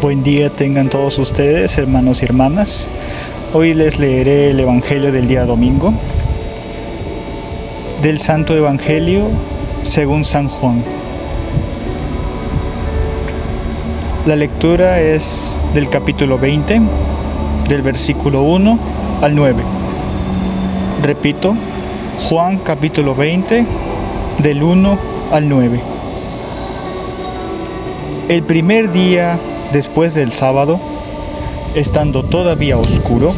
Buen día tengan todos ustedes, hermanos y hermanas. Hoy les leeré el Evangelio del día domingo, del Santo Evangelio según San Juan. La lectura es del capítulo 20, del versículo 1 al 9. Repito, Juan capítulo 20, del 1 al 9. El primer día después del sábado, estando todavía oscuro,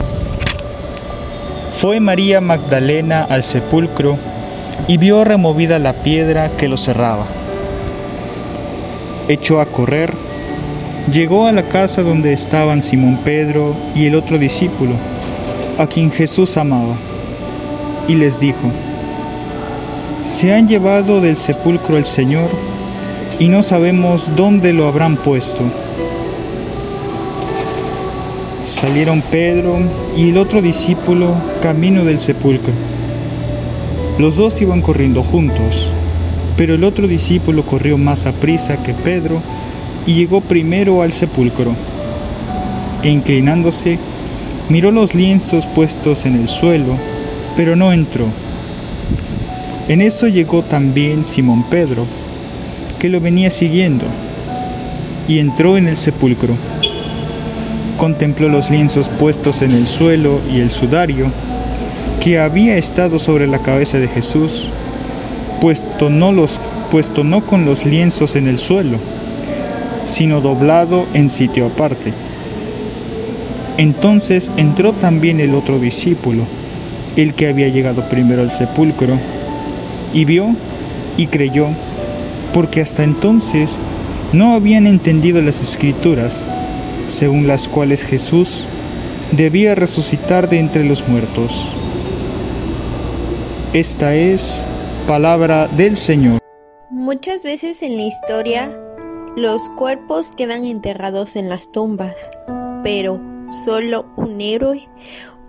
fue María Magdalena al sepulcro y vio removida la piedra que lo cerraba. Echó a correr, llegó a la casa donde estaban Simón Pedro y el otro discípulo, a quien Jesús amaba, y les dijo, Se han llevado del sepulcro el Señor, y no sabemos dónde lo habrán puesto. Salieron Pedro y el otro discípulo camino del sepulcro. Los dos iban corriendo juntos, pero el otro discípulo corrió más a prisa que Pedro y llegó primero al sepulcro. E inclinándose, miró los lienzos puestos en el suelo, pero no entró. En esto llegó también Simón Pedro, que lo venía siguiendo, y entró en el sepulcro. Contempló los lienzos puestos en el suelo y el sudario que había estado sobre la cabeza de Jesús, puesto no, los, puesto no con los lienzos en el suelo, sino doblado en sitio aparte. Entonces entró también el otro discípulo, el que había llegado primero al sepulcro, y vio y creyó porque hasta entonces no habían entendido las escrituras, según las cuales Jesús debía resucitar de entre los muertos. Esta es palabra del Señor. Muchas veces en la historia los cuerpos quedan enterrados en las tumbas, pero solo un héroe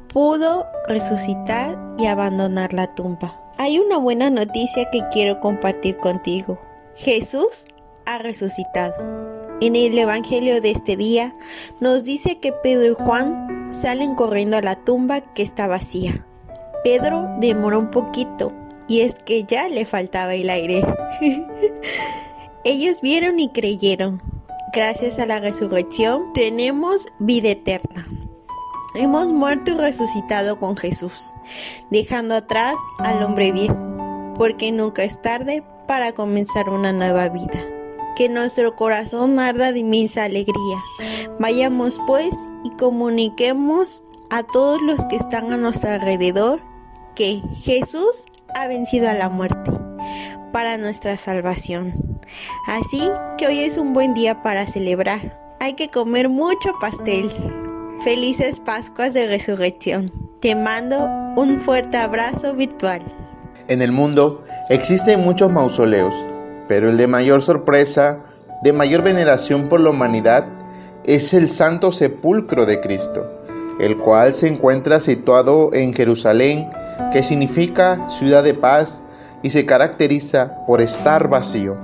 pudo resucitar y abandonar la tumba. Hay una buena noticia que quiero compartir contigo. Jesús ha resucitado. En el Evangelio de este día nos dice que Pedro y Juan salen corriendo a la tumba que está vacía. Pedro demoró un poquito y es que ya le faltaba el aire. Ellos vieron y creyeron. Gracias a la resurrección tenemos vida eterna. Hemos muerto y resucitado con Jesús, dejando atrás al hombre viejo, porque nunca es tarde para comenzar una nueva vida. Que nuestro corazón arda de inmensa alegría. Vayamos pues y comuniquemos a todos los que están a nuestro alrededor que Jesús ha vencido a la muerte para nuestra salvación. Así que hoy es un buen día para celebrar. Hay que comer mucho pastel. Felices Pascuas de Resurrección. Te mando un fuerte abrazo virtual. En el mundo Existen muchos mausoleos, pero el de mayor sorpresa, de mayor veneración por la humanidad, es el Santo Sepulcro de Cristo, el cual se encuentra situado en Jerusalén, que significa ciudad de paz y se caracteriza por estar vacío.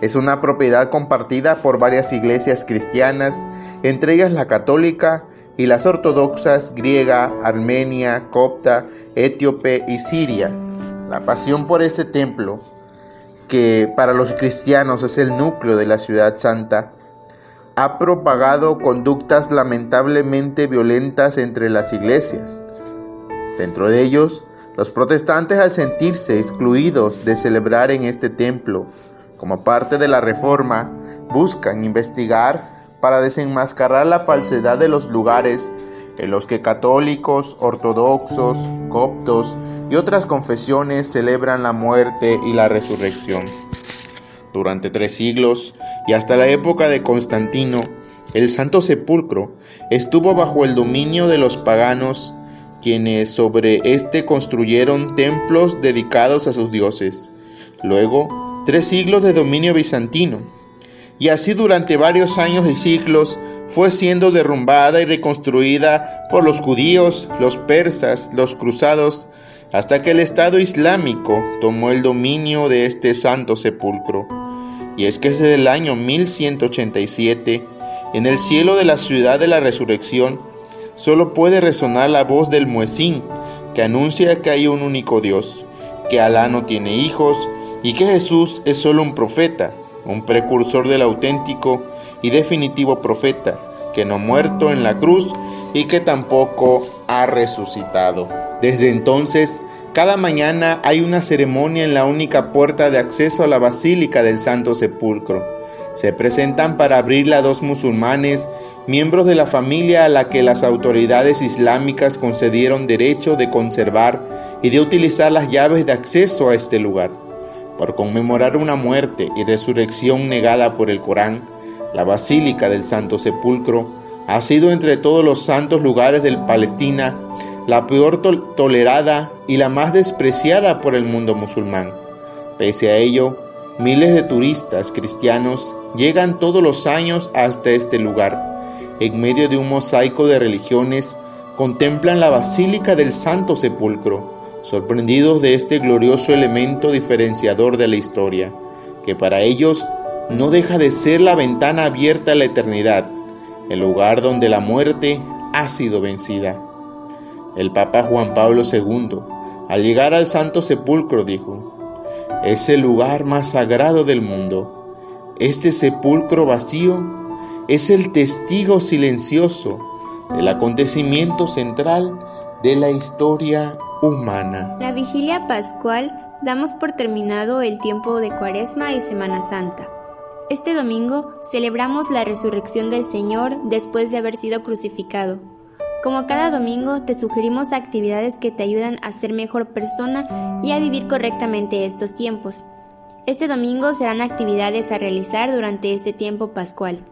Es una propiedad compartida por varias iglesias cristianas, entre ellas la católica y las ortodoxas griega, armenia, copta, etíope y siria. La pasión por este templo, que para los cristianos es el núcleo de la ciudad santa, ha propagado conductas lamentablemente violentas entre las iglesias. Dentro de ellos, los protestantes al sentirse excluidos de celebrar en este templo como parte de la reforma, buscan investigar para desenmascarar la falsedad de los lugares en los que católicos, ortodoxos, coptos y otras confesiones celebran la muerte y la resurrección. Durante tres siglos y hasta la época de Constantino, el Santo Sepulcro estuvo bajo el dominio de los paganos, quienes sobre éste construyeron templos dedicados a sus dioses. Luego, tres siglos de dominio bizantino, y así durante varios años y siglos fue siendo derrumbada y reconstruida por los judíos, los persas, los cruzados, hasta que el Estado Islámico tomó el dominio de este santo sepulcro. Y es que desde el año 1187, En el cielo de la ciudad de la resurrección solo puede resonar la voz del muecín que anuncia que hay un único Dios, que Alá no tiene hijos y que Jesús es solo un profeta, un precursor del auténtico y definitivo profeta, que no ha muerto en la cruz y que tampoco ha resucitado. Desde entonces, cada mañana hay una ceremonia en la única puerta de acceso a la Basílica del Santo Sepulcro. Se presentan para abrirla dos musulmanes, miembros de la familia a la que las autoridades islámicas concedieron derecho de conservar y de utilizar las llaves de acceso a este lugar. Por conmemorar una muerte y resurrección negada por el Corán, la Basílica del Santo Sepulcro ha sido entre todos los santos lugares del Palestina la peor tolerada y la más despreciada por el mundo musulmán. Pese a ello, miles de turistas cristianos llegan todos los años hasta este lugar. En medio de un mosaico de religiones, contemplan la Basílica del Santo Sepulcro, sorprendidos de este glorioso elemento diferenciador de la historia, que para ellos no deja de ser la ventana abierta a la eternidad, el lugar donde la muerte ha sido vencida. El Papa Juan Pablo II, al llegar al Santo Sepulcro, dijo, es el lugar más sagrado del mundo este sepulcro vacío es el testigo silencioso del acontecimiento central de la historia humana. La vigilia pascual damos por terminado el tiempo de Cuaresma y Semana Santa. Este domingo celebramos la resurrección del Señor después de haber sido crucificado. Como cada domingo te sugerimos actividades que te ayudan a ser mejor persona y a vivir correctamente estos tiempos. Este domingo serán actividades a realizar durante este tiempo pascual.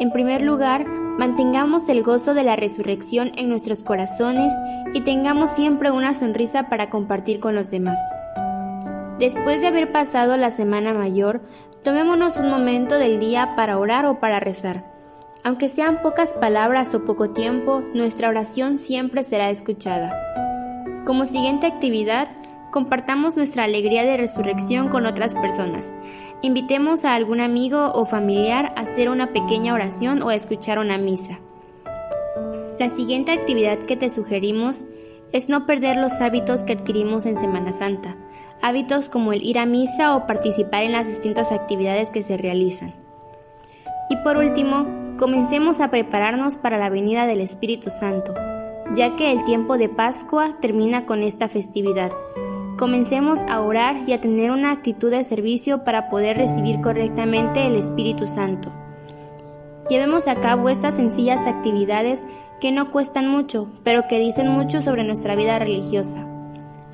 En primer lugar, mantengamos el gozo de la resurrección en nuestros corazones y tengamos siempre una sonrisa para compartir con los demás. Después de haber pasado la Semana Mayor, tomémonos un momento del día para orar o para rezar. Aunque sean pocas palabras o poco tiempo, nuestra oración siempre será escuchada. Como siguiente actividad, Compartamos nuestra alegría de resurrección con otras personas. Invitemos a algún amigo o familiar a hacer una pequeña oración o a escuchar una misa. La siguiente actividad que te sugerimos es no perder los hábitos que adquirimos en Semana Santa, hábitos como el ir a misa o participar en las distintas actividades que se realizan. Y por último, comencemos a prepararnos para la venida del Espíritu Santo, ya que el tiempo de Pascua termina con esta festividad. Comencemos a orar y a tener una actitud de servicio para poder recibir correctamente el Espíritu Santo. Llevemos a cabo estas sencillas actividades que no cuestan mucho, pero que dicen mucho sobre nuestra vida religiosa.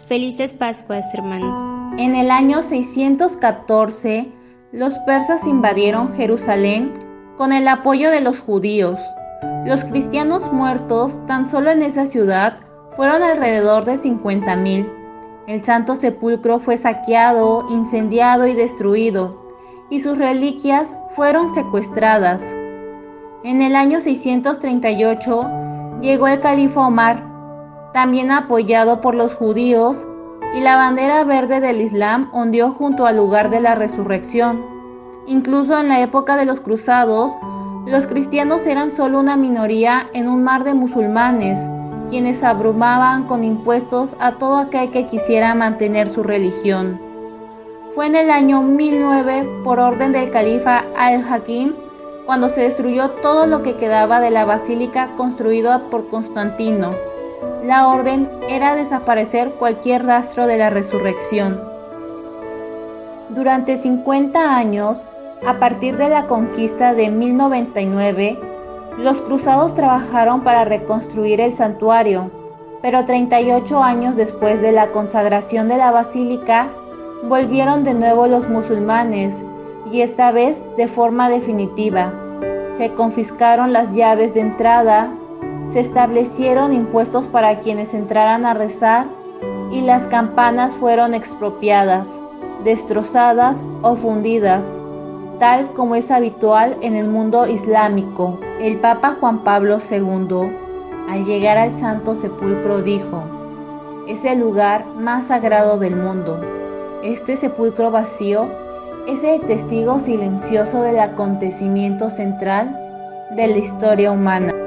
Felices Pascuas, hermanos. En el año 614, los persas invadieron Jerusalén con el apoyo de los judíos. Los cristianos muertos tan solo en esa ciudad fueron alrededor de 50.000. El Santo Sepulcro fue saqueado, incendiado y destruido, y sus reliquias fueron secuestradas. En el año 638 llegó el califa Omar, también apoyado por los judíos, y la bandera verde del Islam ondeó junto al lugar de la resurrección. Incluso en la época de los cruzados, los cristianos eran solo una minoría en un mar de musulmanes quienes abrumaban con impuestos a todo aquel que quisiera mantener su religión. Fue en el año 1009, por orden del califa al-Hakim, cuando se destruyó todo lo que quedaba de la basílica construida por Constantino. La orden era desaparecer cualquier rastro de la resurrección. Durante 50 años, a partir de la conquista de 1099, los cruzados trabajaron para reconstruir el santuario, pero 38 años después de la consagración de la basílica, volvieron de nuevo los musulmanes, y esta vez de forma definitiva. Se confiscaron las llaves de entrada, se establecieron impuestos para quienes entraran a rezar y las campanas fueron expropiadas, destrozadas o fundidas tal como es habitual en el mundo islámico. El Papa Juan Pablo II, al llegar al Santo Sepulcro, dijo, es el lugar más sagrado del mundo. Este sepulcro vacío es el testigo silencioso del acontecimiento central de la historia humana.